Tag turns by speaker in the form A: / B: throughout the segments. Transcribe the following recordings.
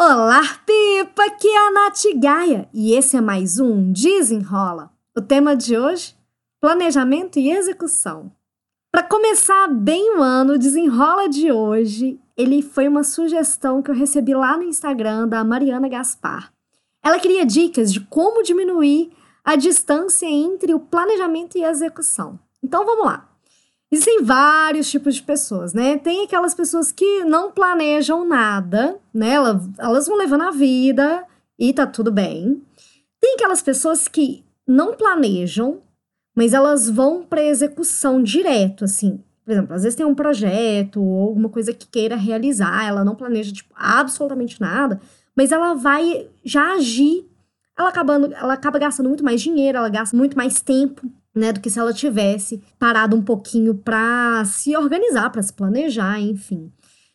A: Olá, Pipa! Aqui é a Nath Gaia e esse é mais um Desenrola. O tema de hoje: planejamento e execução. Para começar bem o ano, o Desenrola de hoje, ele foi uma sugestão que eu recebi lá no Instagram da Mariana Gaspar. Ela queria dicas de como diminuir a distância entre o planejamento e a execução. Então vamos lá. Existem vários tipos de pessoas, né? Tem aquelas pessoas que não planejam nada, né? Elas, vão levando a vida e tá tudo bem. Tem aquelas pessoas que não planejam, mas elas vão para execução direto, assim. Por exemplo, às vezes tem um projeto ou alguma coisa que queira realizar, ela não planeja tipo, absolutamente nada, mas ela vai já agir. Ela, acabando, ela acaba gastando muito mais dinheiro, ela gasta muito mais tempo né, do que se ela tivesse parado um pouquinho para se organizar, para se planejar, enfim.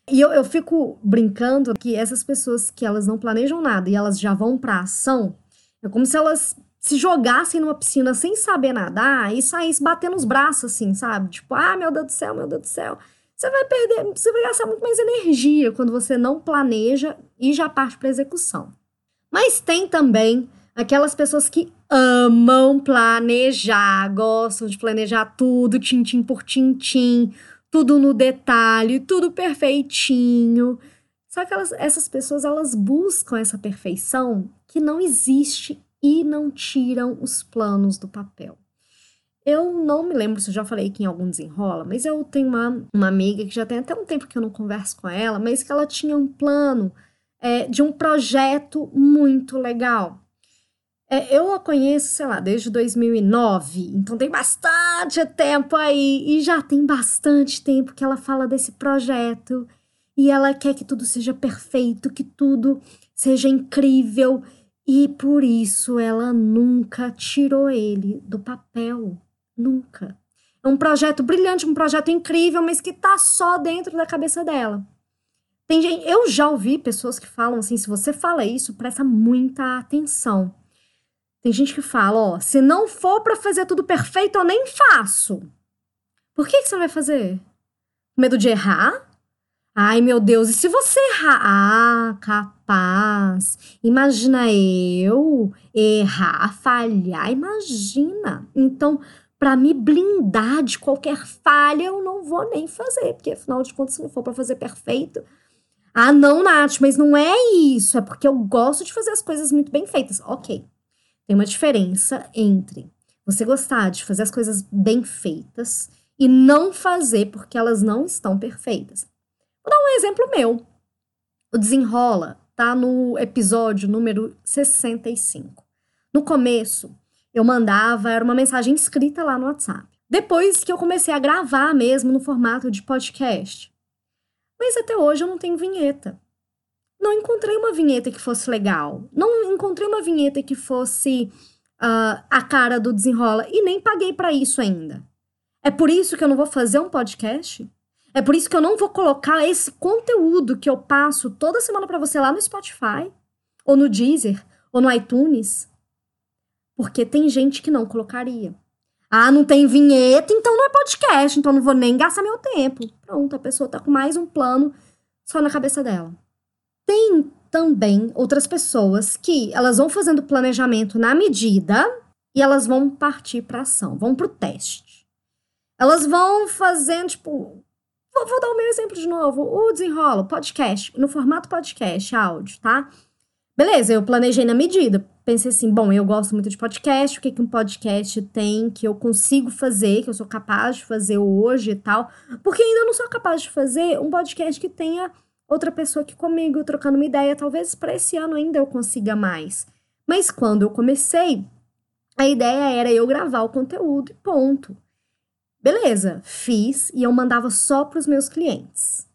A: E eu, eu fico brincando que essas pessoas que elas não planejam nada e elas já vão para ação, é como se elas se jogassem numa piscina sem saber nadar e saíssem batendo os braços assim, sabe? Tipo, ah, meu Deus do céu, meu Deus do céu. Você vai perder, você vai gastar muito mais energia quando você não planeja e já parte para execução. Mas tem também aquelas pessoas que amam planejar, gostam de planejar tudo, tintim por tintim, tudo no detalhe, tudo perfeitinho. Só que elas, essas pessoas elas buscam essa perfeição que não existe e não tiram os planos do papel. Eu não me lembro se eu já falei aqui em algum desenrola, mas eu tenho uma, uma amiga que já tem até um tempo que eu não converso com ela, mas que ela tinha um plano é, de um projeto muito legal. É, eu a conheço, sei lá, desde 2009, então tem bastante tempo aí. E já tem bastante tempo que ela fala desse projeto. E ela quer que tudo seja perfeito, que tudo seja incrível. E por isso ela nunca tirou ele do papel. Nunca. É um projeto brilhante, um projeto incrível, mas que tá só dentro da cabeça dela. Tem gente, eu já ouvi pessoas que falam assim: se você fala isso, presta muita atenção tem gente que fala, ó, se não for para fazer tudo perfeito, eu nem faço. Por que, que você vai fazer? Medo de errar? Ai, meu Deus, e se você errar? Ah, capaz. Imagina eu errar, falhar, imagina. Então, para me blindar de qualquer falha, eu não vou nem fazer, porque afinal de contas, se não for para fazer perfeito, ah, não, Nath, mas não é isso, é porque eu gosto de fazer as coisas muito bem feitas. OK. Tem uma diferença entre você gostar de fazer as coisas bem feitas e não fazer porque elas não estão perfeitas. Vou dar um exemplo meu. O Desenrola tá no episódio número 65. No começo, eu mandava, era uma mensagem escrita lá no WhatsApp. Depois que eu comecei a gravar mesmo no formato de podcast. Mas até hoje eu não tenho vinheta não encontrei uma vinheta que fosse legal. Não encontrei uma vinheta que fosse uh, a cara do desenrola. E nem paguei para isso ainda. É por isso que eu não vou fazer um podcast? É por isso que eu não vou colocar esse conteúdo que eu passo toda semana para você lá no Spotify, ou no Deezer, ou no iTunes? Porque tem gente que não colocaria. Ah, não tem vinheta, então não é podcast, então não vou nem gastar meu tempo. Pronto, a pessoa tá com mais um plano só na cabeça dela. Também outras pessoas que elas vão fazendo planejamento na medida e elas vão partir para ação, vão para o teste. Elas vão fazendo, tipo, vou, vou, dar o meu exemplo de novo, o desenrolo, podcast, no formato podcast, áudio, tá? Beleza, eu planejei na medida. Pensei assim, bom, eu gosto muito de podcast, o que, que um podcast tem que eu consigo fazer, que eu sou capaz de fazer hoje e tal. Porque ainda não sou capaz de fazer um podcast que tenha outra pessoa aqui comigo, trocando uma ideia. Talvez para esse ano ainda eu consiga mais. Mas quando eu comecei, a ideia era eu gravar o conteúdo e ponto. Beleza, fiz e eu mandava só para os meus clientes.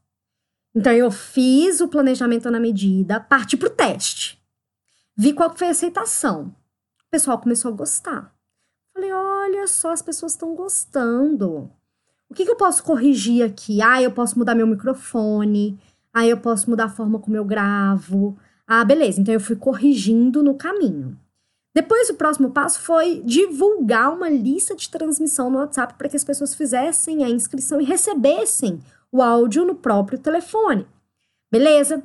A: Então eu fiz o planejamento na medida, parti para o teste. Vi qual foi a aceitação. O pessoal começou a gostar. Falei, olha só, as pessoas estão gostando. O que, que eu posso corrigir aqui? Ah, eu posso mudar meu microfone. Aí eu posso mudar a forma como eu gravo. Ah, beleza. Então eu fui corrigindo no caminho. Depois, o próximo passo foi divulgar uma lista de transmissão no WhatsApp para que as pessoas fizessem a inscrição e recebessem o áudio no próprio telefone. Beleza?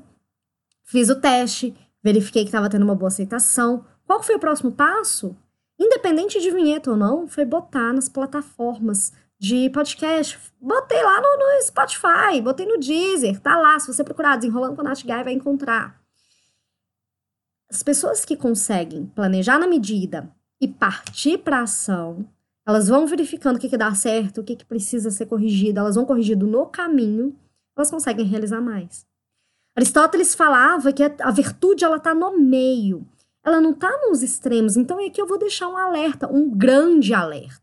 A: fiz o teste, verifiquei que estava tendo uma boa aceitação. Qual foi o próximo passo? Independente de vinheta ou não, foi botar nas plataformas de podcast. Botei lá no, no Spotify, botei no Deezer, tá lá. Se você procurar Desenrolando com a Nath Guy, vai encontrar. As pessoas que conseguem planejar na medida e partir para ação, elas vão verificando o que, que dá certo, o que, que precisa ser corrigido, elas vão corrigindo no caminho, elas conseguem realizar mais. Aristóteles falava que a virtude ela está no meio, ela não está nos extremos. Então aqui eu vou deixar um alerta, um grande alerta.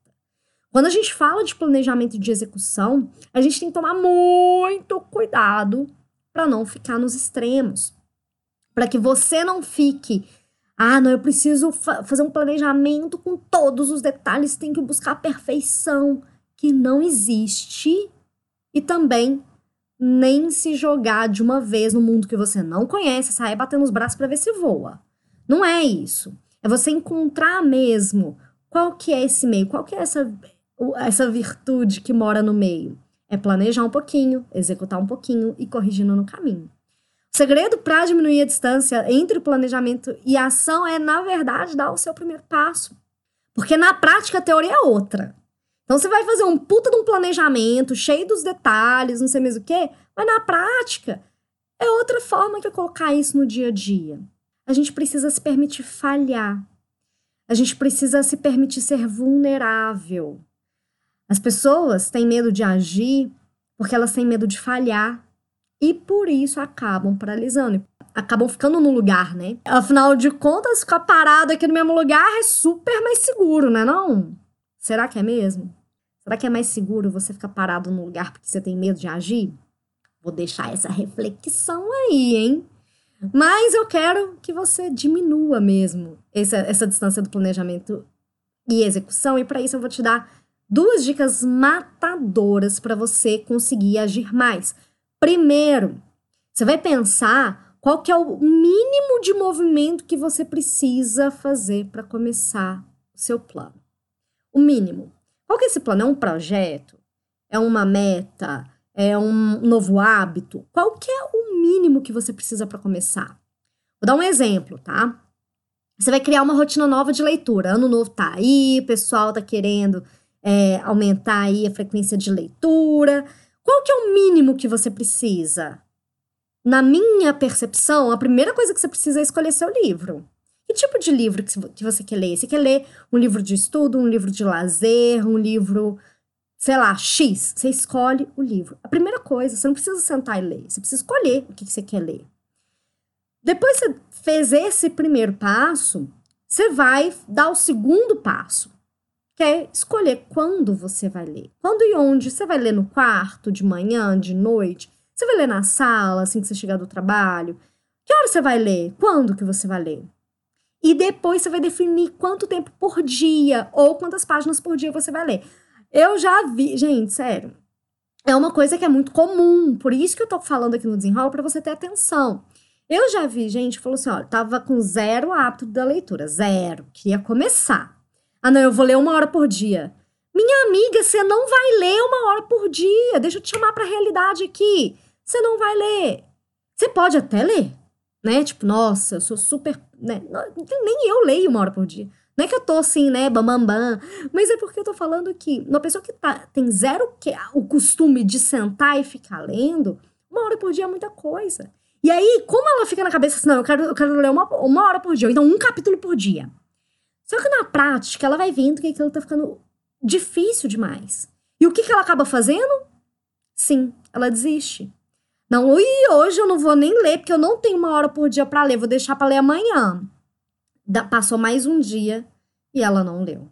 A: Quando a gente fala de planejamento de execução, a gente tem que tomar muito cuidado para não ficar nos extremos. Para que você não fique ah, não, eu preciso fa fazer um planejamento com todos os detalhes, tem que buscar a perfeição, que não existe. E também nem se jogar de uma vez no mundo que você não conhece, sair batendo os braços para ver se voa. Não é isso. É você encontrar mesmo qual que é esse meio, qual que é essa, essa virtude que mora no meio. É planejar um pouquinho, executar um pouquinho e corrigindo no caminho. O segredo para diminuir a distância entre o planejamento e a ação é, na verdade, dar o seu primeiro passo. Porque na prática a teoria é outra. Então você vai fazer um puta de um planejamento, cheio dos detalhes, não sei mesmo o quê, mas na prática é outra forma que colocar isso no dia a dia. A gente precisa se permitir falhar. A gente precisa se permitir ser vulnerável. As pessoas têm medo de agir porque elas têm medo de falhar e por isso acabam paralisando, acabam ficando no lugar, né? Afinal de contas, ficar parado aqui no mesmo lugar é super mais seguro, né não? Será que é mesmo? Será que é mais seguro você ficar parado no lugar porque você tem medo de agir? Vou deixar essa reflexão aí, hein? Mas eu quero que você diminua mesmo essa, essa distância do planejamento e execução, e para isso eu vou te dar duas dicas matadoras para você conseguir agir mais. Primeiro, você vai pensar qual que é o mínimo de movimento que você precisa fazer para começar o seu plano. O mínimo. Qual que é esse plano? É um projeto? É uma meta? É um novo hábito? Qual que é o mínimo que você precisa para começar? Vou dar um exemplo, tá? Você vai criar uma rotina nova de leitura. Ano novo tá aí, o pessoal tá querendo é, aumentar aí a frequência de leitura. Qual que é o mínimo que você precisa? Na minha percepção, a primeira coisa que você precisa é escolher seu livro. Que tipo de livro que você quer ler? Você quer ler um livro de estudo, um livro de lazer, um livro, sei lá, X? Você escolhe o livro. A primeira coisa, você não precisa sentar e ler, você precisa escolher o que você quer ler. Depois que você fez esse primeiro passo, você vai dar o segundo passo quer escolher quando você vai ler. Quando e onde? Você vai ler no quarto, de manhã, de noite? Você vai ler na sala, assim que você chegar do trabalho? Que hora você vai ler? Quando que você vai ler? E depois você vai definir quanto tempo por dia ou quantas páginas por dia você vai ler. Eu já vi, gente, sério. É uma coisa que é muito comum, por isso que eu tô falando aqui no desenrolo para você ter atenção. Eu já vi gente que falou assim, ó, tava com zero hábito da leitura, zero, queria começar. Ah, não, eu vou ler uma hora por dia. Minha amiga, você não vai ler uma hora por dia. Deixa eu te chamar para a realidade aqui. Você não vai ler. Você pode até ler, né? Tipo, nossa, eu sou super. Né? Nem eu leio uma hora por dia. Não é que eu tô assim, né, bam, bam, bam. Mas é porque eu tô falando que uma pessoa que tá, tem zero que, o costume de sentar e ficar lendo, uma hora por dia é muita coisa. E aí, como ela fica na cabeça assim, não, eu quero, eu quero ler uma, uma hora por dia, ou então um capítulo por dia. Só que na prática, ela vai vendo que aquilo tá ficando difícil demais. E o que, que ela acaba fazendo? Sim, ela desiste. Não, e hoje eu não vou nem ler, porque eu não tenho uma hora por dia para ler, vou deixar para ler amanhã. Da, passou mais um dia e ela não leu.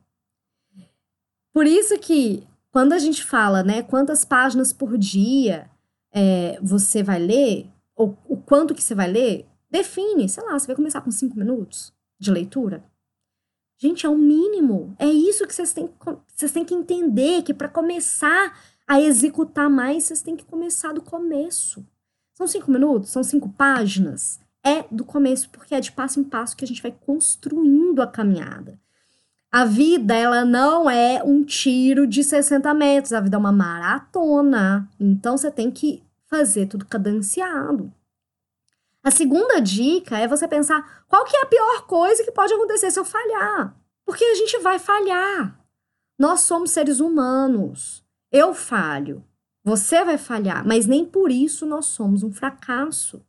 A: Por isso que, quando a gente fala, né, quantas páginas por dia é, você vai ler, ou o quanto que você vai ler, define, sei lá, você vai começar com cinco minutos de leitura. Gente, é o mínimo. É isso que vocês têm, vocês têm que entender, que para começar a executar mais, vocês têm que começar do começo. São cinco minutos? São cinco páginas? É do começo, porque é de passo em passo que a gente vai construindo a caminhada. A vida, ela não é um tiro de 60 metros, a vida é uma maratona. Então, você tem que fazer tudo cadenciado. A segunda dica é você pensar qual que é a pior coisa que pode acontecer se eu falhar. Porque a gente vai falhar. Nós somos seres humanos. Eu falho. Você vai falhar, mas nem por isso nós somos um fracasso.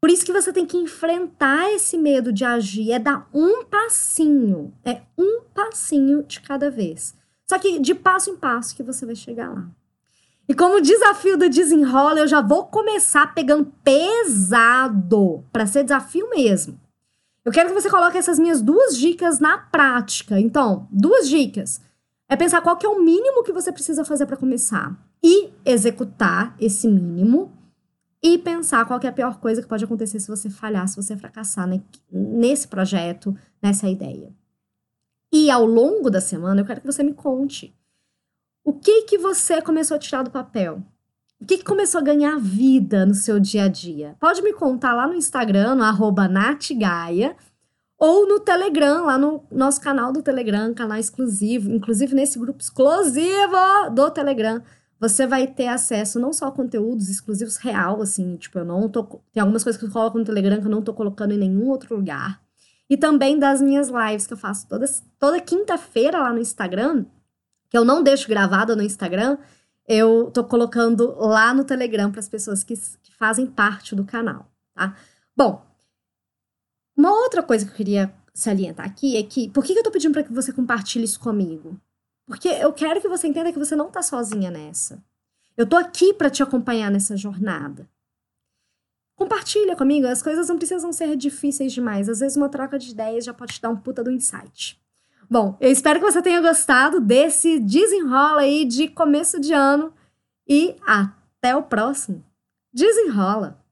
A: Por isso que você tem que enfrentar esse medo de agir, é dar um passinho, é um passinho de cada vez. Só que de passo em passo que você vai chegar lá. E como desafio do desenrola, eu já vou começar pegando pesado, para ser desafio mesmo. Eu quero que você coloque essas minhas duas dicas na prática. Então, duas dicas. É pensar qual que é o mínimo que você precisa fazer para começar e executar esse mínimo e pensar qual é a pior coisa que pode acontecer se você falhar, se você fracassar né, nesse projeto, nessa ideia. E ao longo da semana, eu quero que você me conte o que que você começou a tirar do papel. O que, que começou a ganhar vida no seu dia a dia? Pode me contar lá no Instagram, no arroba natgaia, ou no Telegram, lá no nosso canal do Telegram, canal exclusivo, inclusive nesse grupo exclusivo do Telegram você vai ter acesso não só a conteúdos exclusivos real, assim, tipo, eu não tô. Tem algumas coisas que eu coloco no Telegram que eu não tô colocando em nenhum outro lugar. E também das minhas lives que eu faço toda, toda quinta-feira lá no Instagram, que eu não deixo gravada no Instagram, eu tô colocando lá no Telegram para as pessoas que, que fazem parte do canal, tá? Bom, uma outra coisa que eu queria salientar aqui é que por que eu tô pedindo para que você compartilhe isso comigo? Porque eu quero que você entenda que você não tá sozinha nessa. Eu tô aqui para te acompanhar nessa jornada. Compartilha comigo, as coisas não precisam ser difíceis demais. Às vezes uma troca de ideias já pode te dar um puta do insight. Bom, eu espero que você tenha gostado desse desenrola aí de começo de ano e até o próximo. Desenrola!